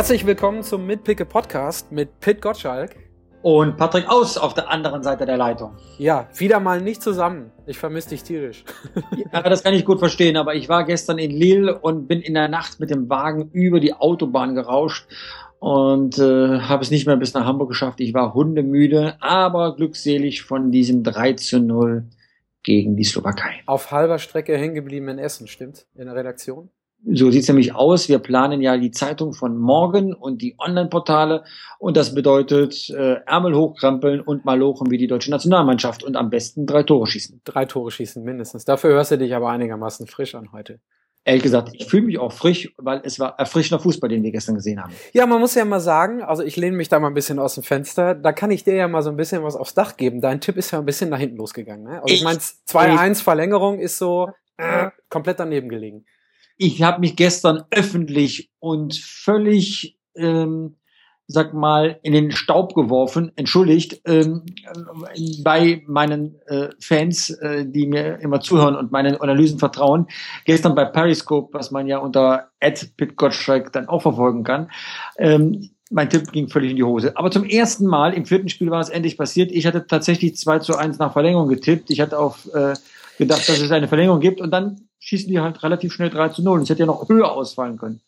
Herzlich willkommen zum Mitpicke Podcast mit Pit Gottschalk. Und Patrick Aus auf der anderen Seite der Leitung. Ja, wieder mal nicht zusammen. Ich vermisse dich tierisch. ja, das kann ich gut verstehen, aber ich war gestern in Lille und bin in der Nacht mit dem Wagen über die Autobahn gerauscht und äh, habe es nicht mehr bis nach Hamburg geschafft. Ich war hundemüde, aber glückselig von diesem 3 zu 0 gegen die Slowakei. Auf halber Strecke hängen geblieben in Essen, stimmt? In der Redaktion? So sieht's nämlich aus. Wir planen ja die Zeitung von morgen und die Online-Portale. Und das bedeutet äh, Ärmel hochkrempeln und mal lochen wie die deutsche Nationalmannschaft und am besten drei Tore schießen. Drei Tore schießen mindestens. Dafür hörst du dich aber einigermaßen frisch an heute. Ehrlich gesagt, ich fühle mich auch frisch, weil es war erfrischender Fußball, den wir gestern gesehen haben. Ja, man muss ja mal sagen, also ich lehne mich da mal ein bisschen aus dem Fenster, da kann ich dir ja mal so ein bisschen was aufs Dach geben. Dein Tipp ist ja ein bisschen nach hinten losgegangen. Ne? Also ich, ich meine, 2-1 Verlängerung ist so äh, komplett daneben gelegen ich habe mich gestern öffentlich und völlig, ähm, sag mal, in den Staub geworfen, entschuldigt, ähm, bei meinen äh, Fans, äh, die mir immer zuhören und meinen Analysen vertrauen. Gestern bei Periscope, was man ja unter @pitgottschalk dann auch verfolgen kann. Ähm, mein Tipp ging völlig in die Hose. Aber zum ersten Mal im vierten Spiel war es endlich passiert. Ich hatte tatsächlich 2 zu 1 nach Verlängerung getippt. Ich hatte auf äh, gedacht, dass es eine Verlängerung gibt und dann schießen die halt relativ schnell 3 zu 0. Es hätte ja noch höher ausfallen können.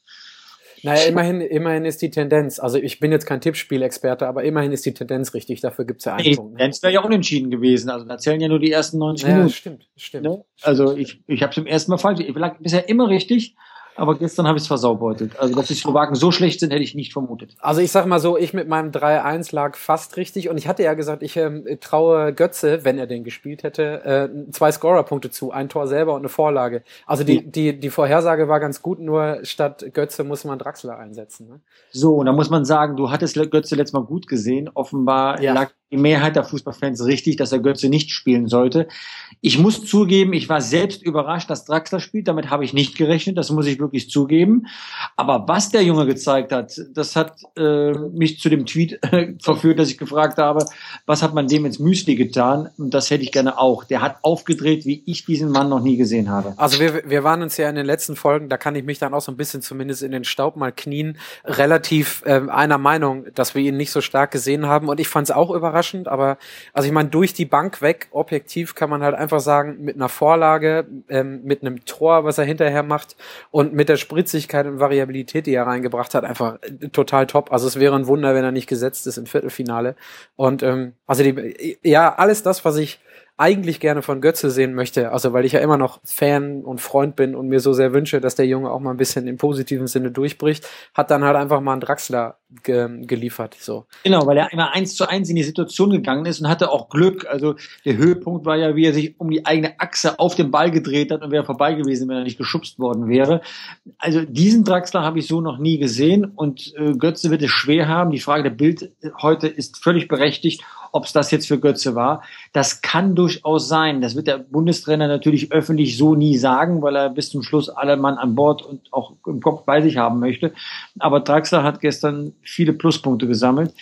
Naja, immerhin, immerhin ist die Tendenz, also ich bin jetzt kein Tippspielexperte, aber immerhin ist die Tendenz richtig, dafür gibt es ja einen nee, Punkt. Die Tendenz wäre ja unentschieden gewesen, also da zählen ja nur die ersten 90 ja, Minuten. Stimmt, stimmt. Ne? Also ich, ich habe es zum ersten Mal falsch, ich lag bisher immer richtig, aber gestern habe ich es versaubeutelt. Also, dass die Slowaken so schlecht sind, hätte ich nicht vermutet. Also, ich sag mal so, ich mit meinem 3-1 lag fast richtig und ich hatte ja gesagt, ich ähm, traue Götze, wenn er den gespielt hätte, äh, zwei Scorer-Punkte zu, ein Tor selber und eine Vorlage. Also, die, die, die Vorhersage war ganz gut, nur statt Götze muss man Draxler einsetzen. Ne? So, und da muss man sagen, du hattest Götze letztes Mal gut gesehen. Offenbar ja. lag die Mehrheit der Fußballfans richtig, dass er Götze nicht spielen sollte. Ich muss zugeben, ich war selbst überrascht, dass Draxler spielt. Damit habe ich nicht gerechnet. Das muss ich wirklich zugeben. Aber was der Junge gezeigt hat, das hat äh, mich zu dem Tweet äh, verführt, dass ich gefragt habe, was hat man dem ins Müsli getan? Und das hätte ich gerne auch. Der hat aufgedreht, wie ich diesen Mann noch nie gesehen habe. Also wir, wir waren uns ja in den letzten Folgen, da kann ich mich dann auch so ein bisschen zumindest in den Staub mal knien, relativ äh, einer Meinung, dass wir ihn nicht so stark gesehen haben. Und ich fand es auch überraschend überraschend, aber also ich meine, durch die Bank weg, objektiv kann man halt einfach sagen, mit einer Vorlage, ähm, mit einem Tor, was er hinterher macht und mit der Spritzigkeit und Variabilität, die er reingebracht hat, einfach äh, total top. Also es wäre ein Wunder, wenn er nicht gesetzt ist im Viertelfinale. Und ähm, also die, ja, alles das, was ich eigentlich gerne von Götze sehen möchte, also weil ich ja immer noch Fan und Freund bin und mir so sehr wünsche, dass der Junge auch mal ein bisschen im positiven Sinne durchbricht, hat dann halt einfach mal einen Draxler ge geliefert. So. Genau, weil er immer eins zu eins in die Situation gegangen ist und hatte auch Glück. Also der Höhepunkt war ja, wie er sich um die eigene Achse auf den Ball gedreht hat und wäre vorbei gewesen, wenn er nicht geschubst worden wäre. Also diesen Draxler habe ich so noch nie gesehen und äh, Götze wird es schwer haben. Die Frage der Bild heute ist völlig berechtigt ob es das jetzt für Götze war. Das kann durchaus sein. Das wird der Bundestrainer natürlich öffentlich so nie sagen, weil er bis zum Schluss alle Mann an Bord und auch im Kopf bei sich haben möchte. Aber Draxler hat gestern viele Pluspunkte gesammelt.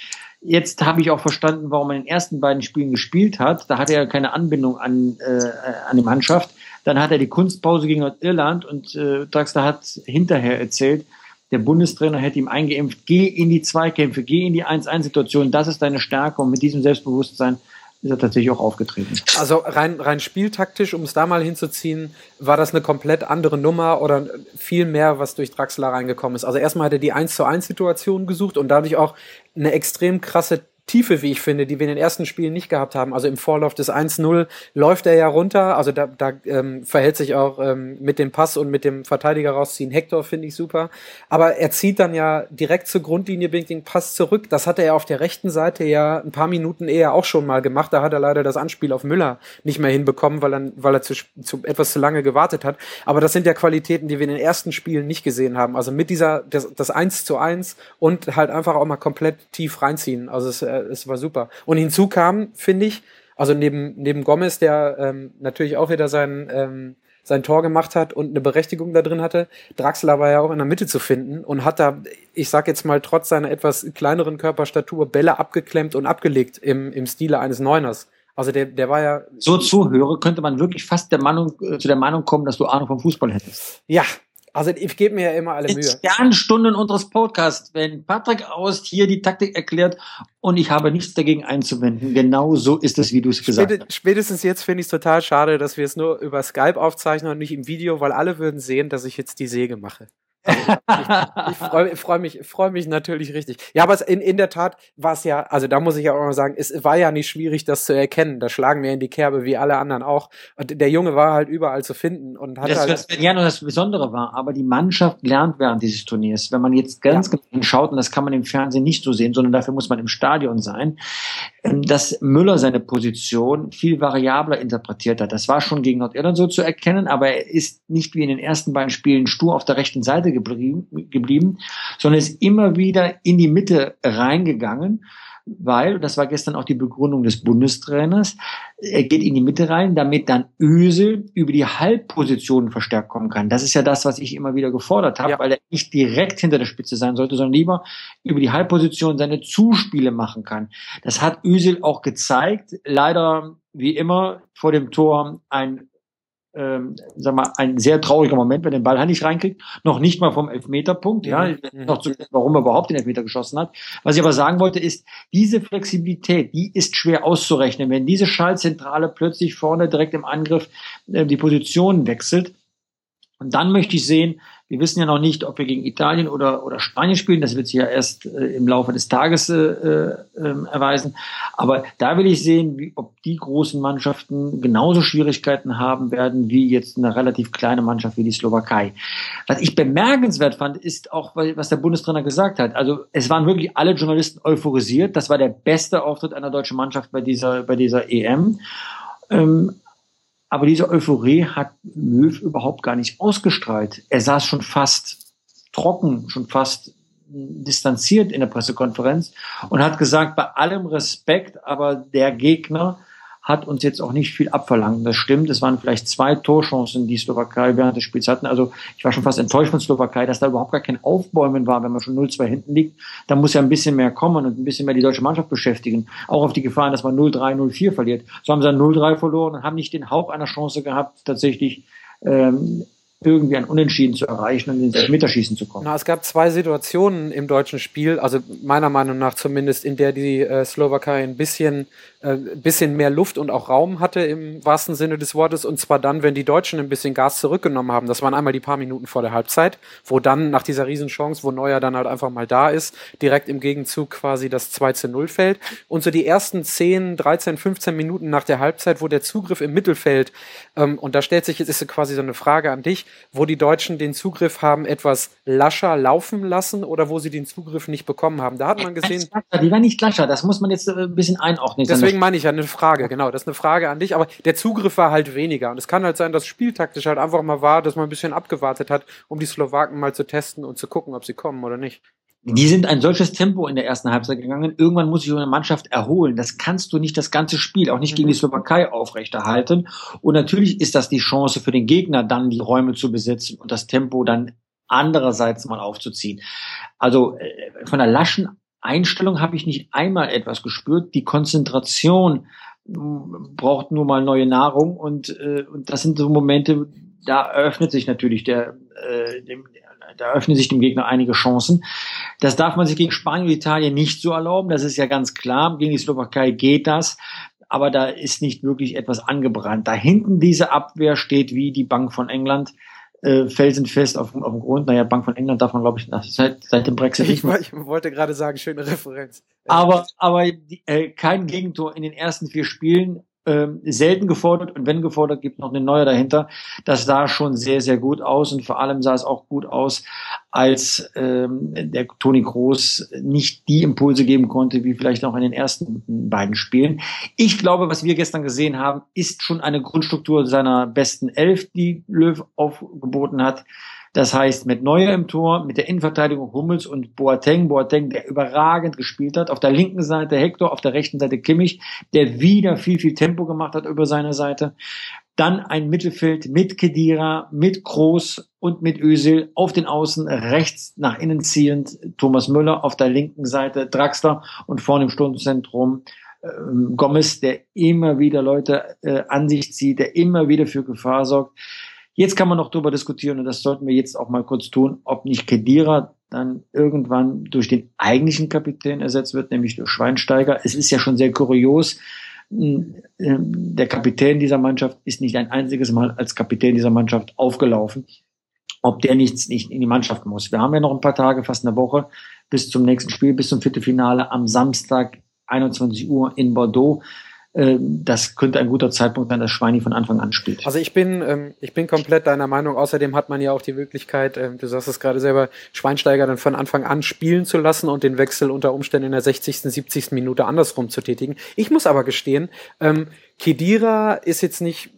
Jetzt habe ich auch verstanden, warum er in den ersten beiden Spielen gespielt hat. Da hatte er keine Anbindung an, äh, an die Mannschaft. Dann hat er die Kunstpause gegen Irland und äh, Draxler hat hinterher erzählt, der Bundestrainer hätte ihm eingeimpft, geh in die Zweikämpfe, geh in die 1-1-Situation, das ist deine Stärke und mit diesem Selbstbewusstsein ist er tatsächlich auch aufgetreten. Also rein, rein spieltaktisch, um es da mal hinzuziehen, war das eine komplett andere Nummer oder viel mehr, was durch Draxler reingekommen ist. Also erstmal hat er die 1 zu 1 Situation gesucht und dadurch auch eine extrem krasse Tiefe, wie ich finde, die wir in den ersten Spielen nicht gehabt haben. Also im Vorlauf des 1-0 läuft er ja runter. Also da, da ähm, verhält sich auch ähm, mit dem Pass und mit dem Verteidiger rausziehen Hector, finde ich super. Aber er zieht dann ja direkt zur Grundlinie, bringt den Pass zurück. Das hat er auf der rechten Seite ja ein paar Minuten eher auch schon mal gemacht. Da hat er leider das Anspiel auf Müller nicht mehr hinbekommen, weil er, weil er zu, zu etwas zu lange gewartet hat. Aber das sind ja Qualitäten, die wir in den ersten Spielen nicht gesehen haben. Also mit dieser, das, das 1 zu 1 und halt einfach auch mal komplett tief reinziehen. Also es, äh, es war super. Und hinzu kam, finde ich, also neben, neben Gomez, der ähm, natürlich auch wieder sein, ähm, sein Tor gemacht hat und eine Berechtigung da drin hatte, Draxler war ja auch in der Mitte zu finden und hat da, ich sag jetzt mal, trotz seiner etwas kleineren Körperstatur Bälle abgeklemmt und abgelegt im, im Stile eines Neuners. Also der, der war ja. So zuhöre, könnte man wirklich fast der Meinung, äh, zu der Meinung kommen, dass du Ahnung vom Fußball hättest. Ja, Also ich gebe mir ja immer alle Mühe. Sternstunden unseres Podcasts, wenn Patrick Aust hier die Taktik erklärt und ich habe nichts dagegen einzuwenden. Genau so ist es, wie du es gesagt hast. Spätestens jetzt finde ich es total schade, dass wir es nur über Skype aufzeichnen und nicht im Video, weil alle würden sehen, dass ich jetzt die Säge mache. Also ich, ich freue freu mich, freu mich natürlich richtig. Ja, aber in, in der Tat war es ja, also da muss ich ja auch mal sagen, es war ja nicht schwierig, das zu erkennen. Da schlagen wir in die Kerbe wie alle anderen auch. Und der Junge war halt überall zu finden und hat das, halt. Das, ja, nur das Besondere war, aber die Mannschaft lernt während dieses Turniers. Wenn man jetzt ganz ja. genau schaut, und das kann man im Fernsehen nicht so sehen, sondern dafür muss man im Stadion sein, ähm, dass Müller seine Position viel variabler interpretiert hat. Das war schon gegen Nordirland so zu erkennen, aber er ist nicht wie in den ersten beiden Spielen stur auf der rechten Seite geblieben, geblieben sondern ist immer wieder in die Mitte reingegangen weil, das war gestern auch die Begründung des Bundestrainers, er geht in die Mitte rein, damit dann Ösel über die Halbpositionen verstärkt kommen kann. Das ist ja das, was ich immer wieder gefordert habe, ja. weil er nicht direkt hinter der Spitze sein sollte, sondern lieber über die Halbposition seine Zuspiele machen kann. Das hat Ösel auch gezeigt. Leider, wie immer, vor dem Tor ein ähm, sag mal, ein sehr trauriger Moment, wenn den Ball nicht reinkriegt. Noch nicht mal vom Elfmeterpunkt, ja, mhm. noch zu, warum er überhaupt den Elfmeter geschossen hat. Was ich aber sagen wollte, ist, diese Flexibilität, die ist schwer auszurechnen. Wenn diese Schallzentrale plötzlich vorne direkt im Angriff äh, die Position wechselt, und dann möchte ich sehen, wir wissen ja noch nicht, ob wir gegen Italien oder, oder Spanien spielen. Das wird sich ja erst äh, im Laufe des Tages äh, äh, erweisen. Aber da will ich sehen, wie, ob die großen Mannschaften genauso Schwierigkeiten haben werden wie jetzt eine relativ kleine Mannschaft wie die Slowakei. Was ich bemerkenswert fand, ist auch, was der Bundestrainer gesagt hat. Also es waren wirklich alle Journalisten euphorisiert. Das war der beste Auftritt einer deutschen Mannschaft bei dieser, bei dieser EM. Ähm, aber diese Euphorie hat Löw überhaupt gar nicht ausgestrahlt. Er saß schon fast trocken, schon fast distanziert in der Pressekonferenz und hat gesagt, bei allem Respekt, aber der Gegner hat uns jetzt auch nicht viel abverlangt. Das stimmt. Es waren vielleicht zwei Torchancen, die Slowakei während des Spiels hatten. Also ich war schon fast enttäuscht von Slowakei, dass da überhaupt gar kein Aufbäumen war, wenn man schon 0-2 hinten liegt. Da muss ja ein bisschen mehr kommen und ein bisschen mehr die deutsche Mannschaft beschäftigen. Auch auf die Gefahren, dass man 0-3, 0-4 verliert. So haben sie dann 0-3 verloren und haben nicht den Hauch einer Chance gehabt, tatsächlich ähm, irgendwie ein Unentschieden zu erreichen und ins Elfmeterschießen zu kommen. Na, es gab zwei Situationen im deutschen Spiel, also meiner Meinung nach zumindest, in der die äh, Slowakei ein bisschen äh, bisschen mehr Luft und auch Raum hatte im wahrsten Sinne des Wortes. Und zwar dann, wenn die Deutschen ein bisschen Gas zurückgenommen haben. Das waren einmal die paar Minuten vor der Halbzeit, wo dann nach dieser Riesenchance, wo Neuer dann halt einfach mal da ist, direkt im Gegenzug quasi das 2 zu 0 fällt. Und so die ersten 10, 13, 15 Minuten nach der Halbzeit, wo der Zugriff im Mittelfeld, ähm, und da stellt sich jetzt ist quasi so eine Frage an dich, wo die Deutschen den Zugriff haben etwas lascher laufen lassen oder wo sie den Zugriff nicht bekommen haben. Da hat man gesehen. Die war nicht lascher, das muss man jetzt äh, ein bisschen einordnen. Deswegen deswegen meine ich ja eine Frage, genau. Das ist eine Frage an dich, aber der Zugriff war halt weniger. Und es kann halt sein, dass spieltaktisch halt einfach mal war, dass man ein bisschen abgewartet hat, um die Slowaken mal zu testen und zu gucken, ob sie kommen oder nicht. Die sind ein solches Tempo in der ersten Halbzeit gegangen. Irgendwann muss sich eine Mannschaft erholen. Das kannst du nicht das ganze Spiel, auch nicht gegen die mhm. Slowakei aufrechterhalten. Und natürlich ist das die Chance für den Gegner, dann die Räume zu besitzen und das Tempo dann andererseits mal aufzuziehen. Also äh, von der laschen Einstellung habe ich nicht einmal etwas gespürt. Die Konzentration mm, braucht nur mal neue Nahrung und, äh, und das sind so Momente, da eröffnet sich natürlich der, äh, dem, da eröffnen sich dem Gegner einige Chancen. Das darf man sich gegen Spanien und Italien nicht so erlauben. Das ist ja ganz klar. Gegen die Slowakei geht das. Aber da ist nicht wirklich etwas angebrannt. Da hinten diese Abwehr steht wie die Bank von England äh, felsenfest auf, auf dem Grund. Naja, Bank von England darf man, glaube ich, seit, seit dem Brexit nicht mehr. Ich wollte gerade sagen, schöne Referenz. Aber, aber äh, kein Gegentor in den ersten vier Spielen ähm, selten gefordert und wenn gefordert, gibt noch eine neue dahinter. Das sah schon sehr, sehr gut aus und vor allem sah es auch gut aus, als ähm, der Toni Groß nicht die Impulse geben konnte, wie vielleicht auch in den ersten beiden Spielen. Ich glaube, was wir gestern gesehen haben, ist schon eine Grundstruktur seiner besten Elf, die Löw aufgeboten hat. Das heißt, mit Neuer im Tor, mit der Innenverteidigung Hummels und Boateng, Boateng, der überragend gespielt hat. Auf der linken Seite Hector, auf der rechten Seite Kimmich, der wieder viel, viel Tempo gemacht hat über seine Seite. Dann ein Mittelfeld mit Kedira, mit Groß und mit Özil auf den Außen rechts nach innen ziehend Thomas Müller, auf der linken Seite Draxler und vorne im Stundenzentrum ähm, Gomez, der immer wieder Leute äh, an sich zieht, der immer wieder für Gefahr sorgt Jetzt kann man noch darüber diskutieren, und das sollten wir jetzt auch mal kurz tun, ob nicht Kedira dann irgendwann durch den eigentlichen Kapitän ersetzt wird, nämlich durch Schweinsteiger. Es ist ja schon sehr kurios. Hm, ähm, der Kapitän dieser Mannschaft ist nicht ein einziges Mal als Kapitän dieser Mannschaft aufgelaufen. Ob der nichts nicht in die Mannschaft muss. Wir haben ja noch ein paar Tage, fast eine Woche, bis zum nächsten Spiel, bis zum Viertelfinale am Samstag 21 Uhr in Bordeaux. Ähm, das könnte ein guter Zeitpunkt sein, dass Schweini von Anfang an spielt. Also ich bin, ähm, ich bin komplett deiner Meinung. Außerdem hat man ja auch die Möglichkeit, ähm, du sagst es gerade selber, Schweinsteiger dann von Anfang an spielen zu lassen und den Wechsel unter Umständen in der 60., 70. Minute andersrum zu tätigen. Ich muss aber gestehen, ähm, Kedira ist jetzt nicht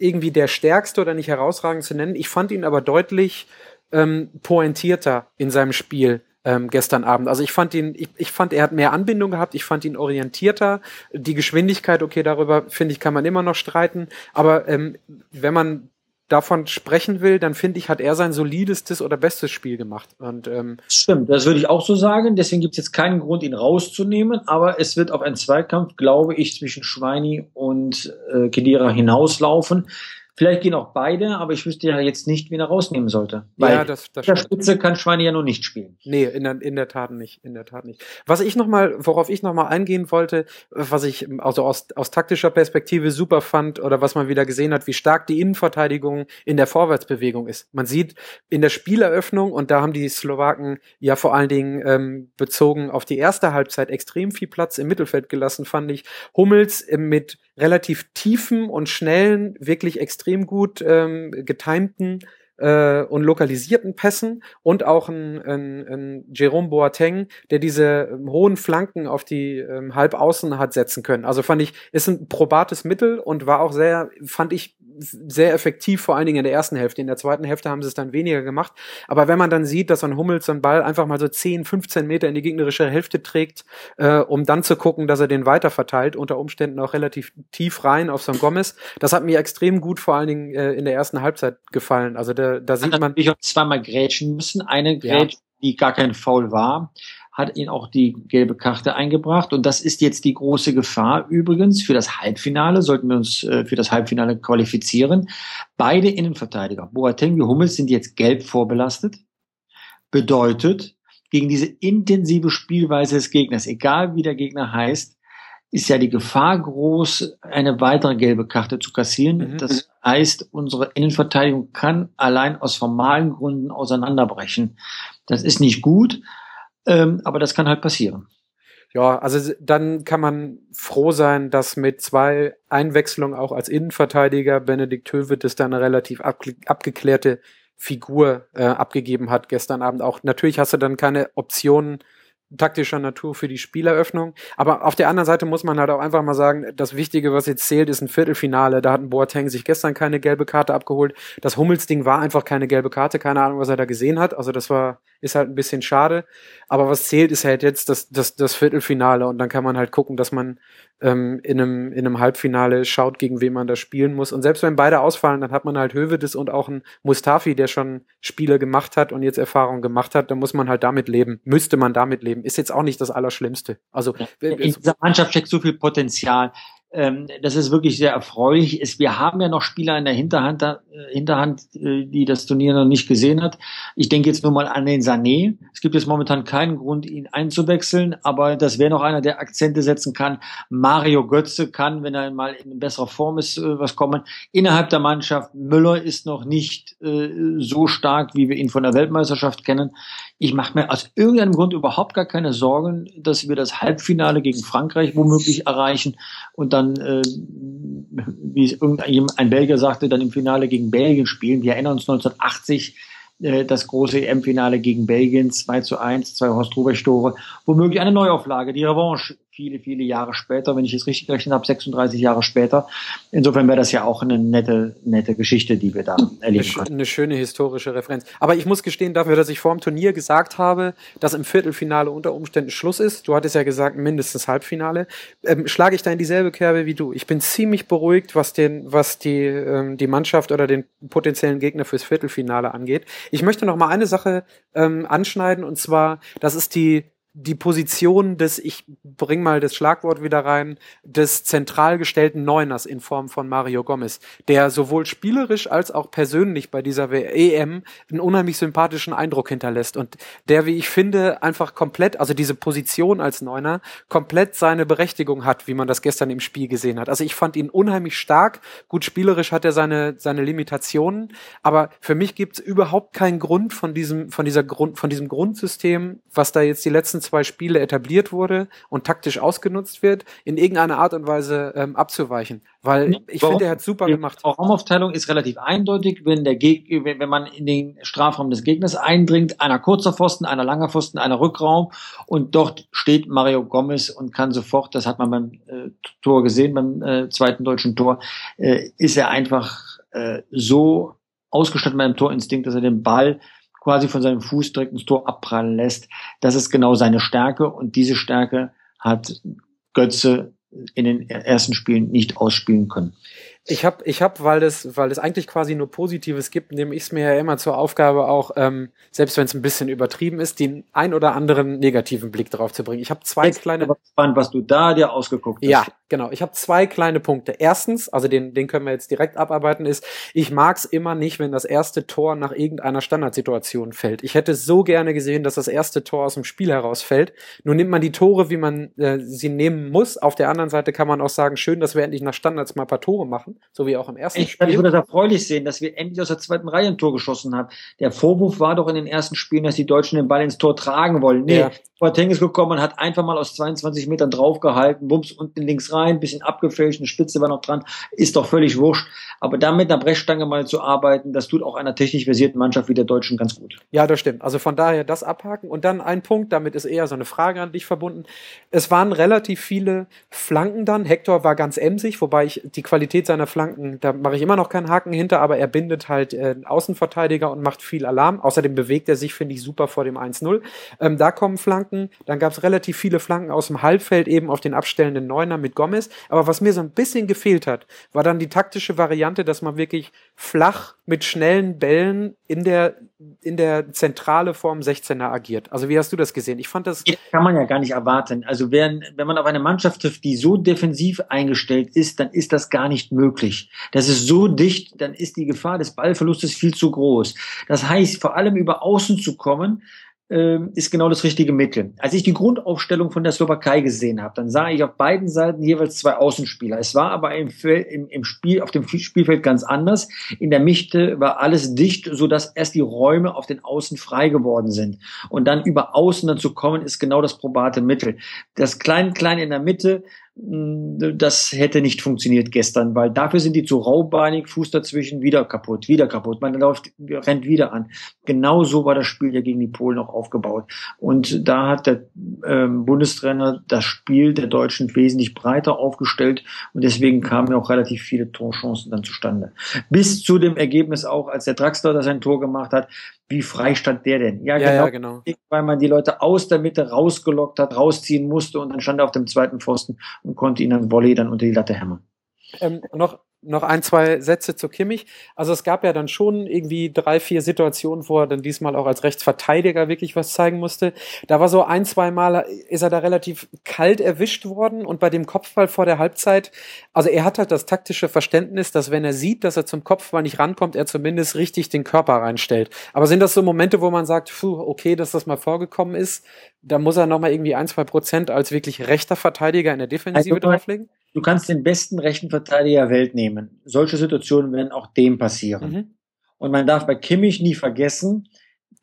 irgendwie der stärkste oder nicht herausragend zu nennen. Ich fand ihn aber deutlich ähm, pointierter in seinem Spiel ähm, gestern Abend. Also ich fand ihn, ich, ich fand, er hat mehr Anbindung gehabt, ich fand ihn orientierter. Die Geschwindigkeit, okay, darüber finde ich, kann man immer noch streiten. Aber ähm, wenn man davon sprechen will, dann finde ich, hat er sein solidestes oder bestes Spiel gemacht. Und, ähm, Stimmt, das würde ich auch so sagen. Deswegen gibt es jetzt keinen Grund, ihn rauszunehmen. Aber es wird auf einen Zweikampf, glaube ich, zwischen Schweini und äh, Kedira hinauslaufen. Vielleicht gehen auch beide, aber ich wüsste ja jetzt nicht, wen er rausnehmen sollte. Weil ja, das, das der Spitze kann Schweine ja noch nicht spielen. Nee, in der, in der Tat nicht, in der Tat nicht. Was ich noch mal, worauf ich noch mal eingehen wollte, was ich also aus, aus taktischer Perspektive super fand oder was man wieder gesehen hat, wie stark die Innenverteidigung in der Vorwärtsbewegung ist. Man sieht in der Spieleröffnung und da haben die Slowaken ja vor allen Dingen ähm, bezogen auf die erste Halbzeit extrem viel Platz im Mittelfeld gelassen, fand ich. Hummels mit relativ tiefen und schnellen, wirklich extrem gut ähm, getimten äh, und lokalisierten Pässen und auch ein, ein, ein Jerome Boateng, der diese ähm, hohen Flanken auf die ähm, Halbaußen hat setzen können. Also fand ich, ist ein probates Mittel und war auch sehr, fand ich sehr effektiv, vor allen Dingen in der ersten Hälfte. In der zweiten Hälfte haben sie es dann weniger gemacht. Aber wenn man dann sieht, dass ein Hummels so einen Ball einfach mal so 10, 15 Meter in die gegnerische Hälfte trägt, äh, um dann zu gucken, dass er den weiter verteilt, unter Umständen auch relativ tief rein auf so einen Gomez, das hat mir extrem gut vor allen Dingen äh, in der ersten Halbzeit gefallen. Also da, da sieht man. Ich auch zweimal grätschen müssen. Eine Grätsch, ja. die gar kein Foul war hat ihn auch die gelbe Karte eingebracht. Und das ist jetzt die große Gefahr übrigens für das Halbfinale, sollten wir uns äh, für das Halbfinale qualifizieren. Beide Innenverteidiger, Boateng wie Hummels, sind jetzt gelb vorbelastet. Bedeutet, gegen diese intensive Spielweise des Gegners, egal wie der Gegner heißt, ist ja die Gefahr groß, eine weitere gelbe Karte zu kassieren. Mhm. Das heißt, unsere Innenverteidigung kann allein aus formalen Gründen auseinanderbrechen. Das ist nicht gut. Ähm, aber das kann halt passieren. Ja, also dann kann man froh sein, dass mit zwei Einwechslungen auch als Innenverteidiger Benedikt Hövedes dann eine relativ abge abgeklärte Figur äh, abgegeben hat gestern Abend auch. Natürlich hast du dann keine Optionen taktischer Natur für die Spieleröffnung. Aber auf der anderen Seite muss man halt auch einfach mal sagen, das Wichtige, was jetzt zählt, ist ein Viertelfinale. Da hat ein Boateng sich gestern keine gelbe Karte abgeholt. Das Hummelsding war einfach keine gelbe Karte. Keine Ahnung, was er da gesehen hat. Also das war, ist halt ein bisschen schade. Aber was zählt, ist halt jetzt das, das, das Viertelfinale. Und dann kann man halt gucken, dass man ähm, in, einem, in einem Halbfinale schaut, gegen wen man da spielen muss. Und selbst wenn beide ausfallen, dann hat man halt Hövedes und auch einen Mustafi, der schon Spiele gemacht hat und jetzt Erfahrung gemacht hat. Da muss man halt damit leben. Müsste man damit leben. Ist jetzt auch nicht das Allerschlimmste. Also in dieser Mannschaft steckt so viel Potenzial ähm, das ist wirklich sehr erfreulich. Ist, wir haben ja noch Spieler in der Hinterhand, äh, Hinterhand, äh, die das Turnier noch nicht gesehen hat. Ich denke jetzt nur mal an den Sané. Es gibt jetzt momentan keinen Grund, ihn einzuwechseln, aber das wäre noch einer, der Akzente setzen kann. Mario Götze kann, wenn er mal in besserer Form ist, äh, was kommen. Innerhalb der Mannschaft, Müller ist noch nicht äh, so stark, wie wir ihn von der Weltmeisterschaft kennen. Ich mache mir aus irgendeinem Grund überhaupt gar keine Sorgen, dass wir das Halbfinale gegen Frankreich womöglich erreichen und dann, äh, wie es irgendein Belgier sagte, dann im Finale gegen Belgien spielen. Wir erinnern uns 1980 äh, das große EM-Finale gegen Belgien 2 zu 1, zwei Horst Rubesch-Tore, womöglich eine Neuauflage, die Revanche viele, viele Jahre später, wenn ich es richtig gerechnet habe, 36 Jahre später. Insofern wäre das ja auch eine nette, nette Geschichte, die wir da erleben eine, können. Eine schöne historische Referenz. Aber ich muss gestehen, dafür, dass ich vor dem Turnier gesagt habe, dass im Viertelfinale unter Umständen Schluss ist, du hattest ja gesagt, mindestens Halbfinale, ähm, schlage ich da in dieselbe Kerbe wie du. Ich bin ziemlich beruhigt, was den, was die, ähm, die Mannschaft oder den potenziellen Gegner fürs Viertelfinale angeht. Ich möchte noch mal eine Sache ähm, anschneiden, und zwar, das ist die die Position des, ich bring mal das Schlagwort wieder rein, des zentral gestellten Neuners in Form von Mario Gomez, der sowohl spielerisch als auch persönlich bei dieser EM einen unheimlich sympathischen Eindruck hinterlässt und der, wie ich finde, einfach komplett, also diese Position als Neuner, komplett seine Berechtigung hat, wie man das gestern im Spiel gesehen hat. Also ich fand ihn unheimlich stark. Gut, spielerisch hat er seine, seine Limitationen, aber für mich gibt es überhaupt keinen Grund von diesem, von dieser Grund, von diesem Grundsystem, was da jetzt die letzten zwei Spiele etabliert wurde und taktisch ausgenutzt wird, in irgendeiner Art und Weise ähm, abzuweichen. Weil ich finde, er hat super gemacht. Auch Raumaufteilung ist relativ eindeutig, wenn der Geg wenn, wenn man in den Strafraum des Gegners eindringt, einer kurzer Pfosten, einer langer Pfosten, einer Rückraum und dort steht Mario Gomez und kann sofort, das hat man beim äh, Tor gesehen, beim äh, zweiten deutschen Tor, äh, ist er einfach äh, so ausgestattet mit einem Torinstinkt, dass er den Ball quasi von seinem Fuß direkt ins Tor abprallen lässt. Das ist genau seine Stärke und diese Stärke hat Götze in den ersten Spielen nicht ausspielen können. Ich habe, ich hab, weil es, weil es eigentlich quasi nur Positives gibt, nehme ich es mir ja immer zur Aufgabe, auch ähm, selbst wenn es ein bisschen übertrieben ist, den ein oder anderen negativen Blick darauf zu bringen. Ich habe zwei Jetzt kleine. Spannend, was du da dir ausgeguckt hast. Ja, genau. Ich habe zwei kleine Punkte. Erstens, also den, den können wir jetzt direkt abarbeiten, ist, ich mag es immer nicht, wenn das erste Tor nach irgendeiner Standardsituation fällt. Ich hätte so gerne gesehen, dass das erste Tor aus dem Spiel herausfällt. Nun nimmt man die Tore, wie man äh, sie nehmen muss. Auf der anderen Seite kann man auch sagen, schön, dass wir endlich nach Standards mal ein paar Tore machen machen, so wie auch im ersten ich, Spiel. Ich würde das erfreulich sehen, dass wir endlich aus der zweiten Reihe ein Tor geschossen haben. Der Vorwurf war doch in den ersten Spielen, dass die Deutschen den Ball ins Tor tragen wollen. Nee, ja. Boateng ist gekommen und hat einfach mal aus 22 Metern draufgehalten, bums unten links rein, bisschen abgefälscht, eine Spitze war noch dran, ist doch völlig wurscht. Aber da mit einer Brechstange mal zu arbeiten, das tut auch einer technisch versierten Mannschaft wie der Deutschen ganz gut. Ja, das stimmt. Also von daher das abhaken. Und dann ein Punkt, damit ist eher so eine Frage an dich verbunden. Es waren relativ viele Flanken dann. Hector war ganz emsig, wobei ich die Qualität seiner Flanken, da mache ich immer noch keinen Haken hinter, aber er bindet halt äh, Außenverteidiger und macht viel Alarm. Außerdem bewegt er sich, finde ich, super vor dem 1-0. Ähm, da kommen Flanken. Dann gab es relativ viele Flanken aus dem Halbfeld eben auf den abstellenden Neuner mit Gomez. Aber was mir so ein bisschen gefehlt hat, war dann die taktische Variante, dass man wirklich flach mit schnellen Bällen in der, in der Zentrale vorm 16er agiert. Also wie hast du das gesehen? Ich fand das. das kann man ja gar nicht erwarten. Also wenn, wenn man auf eine Mannschaft trifft, die so defensiv eingestellt ist, dann ist das gar nicht möglich. Das ist so dicht, dann ist die Gefahr des Ballverlustes viel zu groß. Das heißt, vor allem über Außen zu kommen, ähm, ist genau das richtige Mittel. Als ich die Grundaufstellung von der Slowakei gesehen habe, dann sah ich auf beiden Seiten jeweils zwei Außenspieler. Es war aber im, im, im Spiel, auf dem Spielfeld ganz anders. In der Mitte war alles dicht, so dass erst die Räume auf den Außen frei geworden sind. Und dann über Außen dann zu kommen, ist genau das probate Mittel. Das Klein-Klein in der Mitte, das hätte nicht funktioniert gestern, weil dafür sind die zu raubeinig, Fuß dazwischen, wieder kaputt, wieder kaputt. Man läuft, rennt wieder an. Genau so war das Spiel ja gegen die Polen auch aufgebaut. Und da hat der ähm, Bundestrainer das Spiel der Deutschen wesentlich breiter aufgestellt und deswegen kamen ja auch relativ viele Torchancen dann zustande. Bis zu dem Ergebnis auch, als der Draxler das ein Tor gemacht hat, wie frei stand der denn? Ja, ja, genau, ja, genau. Weil man die Leute aus der Mitte rausgelockt hat, rausziehen musste und dann stand er auf dem zweiten Pfosten und konnte ihn dann Volley dann unter die Latte hämmern. Ähm, noch noch ein, zwei Sätze zu Kimmich. Also es gab ja dann schon irgendwie drei, vier Situationen, wo er dann diesmal auch als Rechtsverteidiger wirklich was zeigen musste. Da war so ein, zwei Mal, ist er da relativ kalt erwischt worden und bei dem Kopfball vor der Halbzeit, also er hat halt das taktische Verständnis, dass wenn er sieht, dass er zum Kopfball nicht rankommt, er zumindest richtig den Körper reinstellt. Aber sind das so Momente, wo man sagt, puh, okay, dass das mal vorgekommen ist, da muss er nochmal irgendwie ein, zwei Prozent als wirklich rechter Verteidiger in der Defensive also, drauflegen? Du kannst den besten rechten Verteidiger der Welt nehmen. Solche Situationen werden auch dem passieren. Mhm. Und man darf bei Kimmich nie vergessen,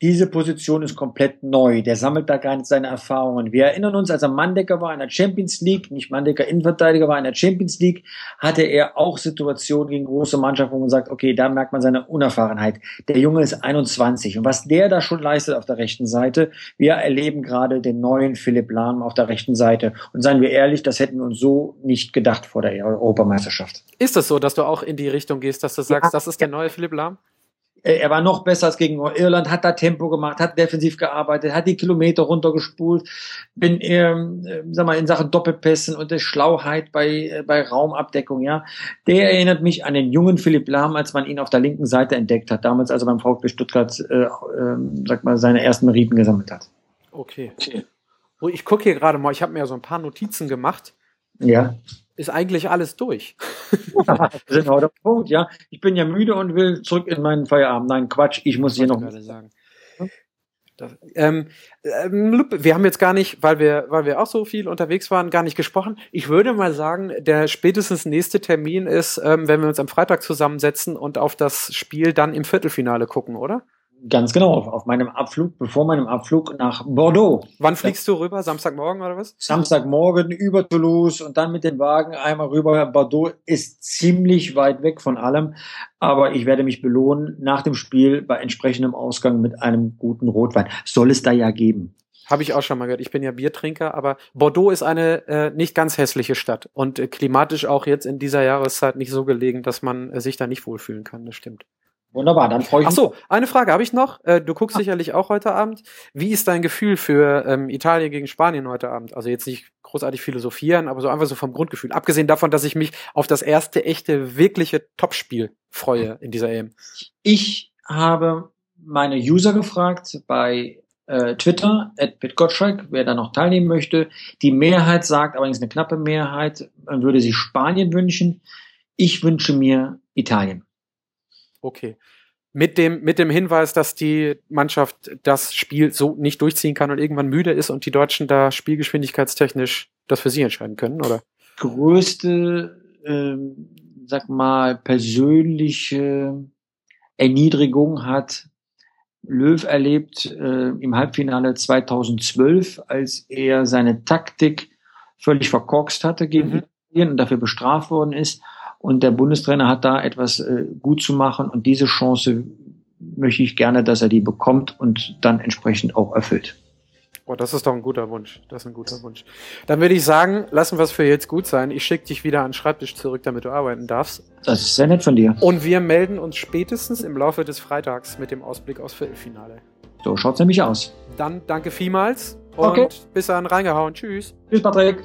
diese Position ist komplett neu. Der sammelt da gar nicht seine Erfahrungen. Wir erinnern uns, als er Mandecker war in der Champions League, nicht Mandecker Innenverteidiger war in der Champions League, hatte er auch Situationen gegen große Mannschaften, wo man sagt, okay, da merkt man seine Unerfahrenheit. Der Junge ist 21 und was der da schon leistet auf der rechten Seite, wir erleben gerade den neuen Philipp Lahm auf der rechten Seite. Und seien wir ehrlich, das hätten wir uns so nicht gedacht vor der Europameisterschaft. Ist es das so, dass du auch in die Richtung gehst, dass du sagst, ja, das ist der neue Philipp Lahm? Äh, er war noch besser als gegen Irland, hat da Tempo gemacht, hat defensiv gearbeitet, hat die Kilometer runtergespult, bin ähm, äh, sag mal in Sachen Doppelpässen und der Schlauheit bei äh, bei Raumabdeckung, ja. Der erinnert mich an den jungen Philipp Lahm, als man ihn auf der linken Seite entdeckt hat, damals als er beim VfB Stuttgart äh, äh, sag mal seine ersten Meriten gesammelt hat. Okay. okay. Ich gucke hier gerade mal, ich habe mir ja so ein paar Notizen gemacht. Ja. Ist eigentlich alles durch. das ist genau der Punkt, ja. Ich bin ja müde und will zurück in meinen Feierabend. Nein, Quatsch, ich muss hier noch. Sagen. Das, ähm, ähm, wir haben jetzt gar nicht, weil wir, weil wir auch so viel unterwegs waren, gar nicht gesprochen. Ich würde mal sagen, der spätestens nächste Termin ist, ähm, wenn wir uns am Freitag zusammensetzen und auf das Spiel dann im Viertelfinale gucken, oder? Ganz genau, auf meinem Abflug, bevor meinem Abflug nach Bordeaux. Wann fliegst du rüber? Samstagmorgen oder was? Samstagmorgen über Toulouse und dann mit dem Wagen einmal rüber. Bordeaux ist ziemlich weit weg von allem, aber ich werde mich belohnen nach dem Spiel bei entsprechendem Ausgang mit einem guten Rotwein. Soll es da ja geben. Habe ich auch schon mal gehört. Ich bin ja Biertrinker, aber Bordeaux ist eine äh, nicht ganz hässliche Stadt und äh, klimatisch auch jetzt in dieser Jahreszeit nicht so gelegen, dass man äh, sich da nicht wohlfühlen kann. Das stimmt. Wunderbar, dann freue ich mich. Ach so, eine Frage habe ich noch. Äh, du guckst ah. sicherlich auch heute Abend. Wie ist dein Gefühl für ähm, Italien gegen Spanien heute Abend? Also jetzt nicht großartig philosophieren, aber so einfach so vom Grundgefühl. Abgesehen davon, dass ich mich auf das erste echte, wirkliche Topspiel freue in dieser EM. Ich habe meine User gefragt bei äh, Twitter, at Gottschalk, wer da noch teilnehmen möchte. Die Mehrheit sagt, allerdings eine knappe Mehrheit, man würde sich Spanien wünschen. Ich wünsche mir Italien. Okay. Mit dem, mit dem Hinweis, dass die Mannschaft das Spiel so nicht durchziehen kann und irgendwann müde ist und die Deutschen da spielgeschwindigkeitstechnisch das für sie entscheiden können, oder? Größte, ähm, sag mal, persönliche Erniedrigung hat Löw erlebt äh, im Halbfinale 2012, als er seine Taktik völlig verkorkst hatte gegen mhm. Italien und dafür bestraft worden ist. Und der Bundestrainer hat da etwas äh, gut zu machen und diese Chance möchte ich gerne, dass er die bekommt und dann entsprechend auch erfüllt. Oh, das ist doch ein guter Wunsch. Das ist ein guter Wunsch. Dann würde ich sagen, lassen wir es für jetzt gut sein. Ich schicke dich wieder an den Schreibtisch zurück, damit du arbeiten darfst. Das ist sehr nett von dir. Und wir melden uns spätestens im Laufe des Freitags mit dem Ausblick aufs Viertelfinale. So schaut's nämlich aus. Dann danke vielmals und okay. bis dann reingehauen. Tschüss. Tschüss, Patrick.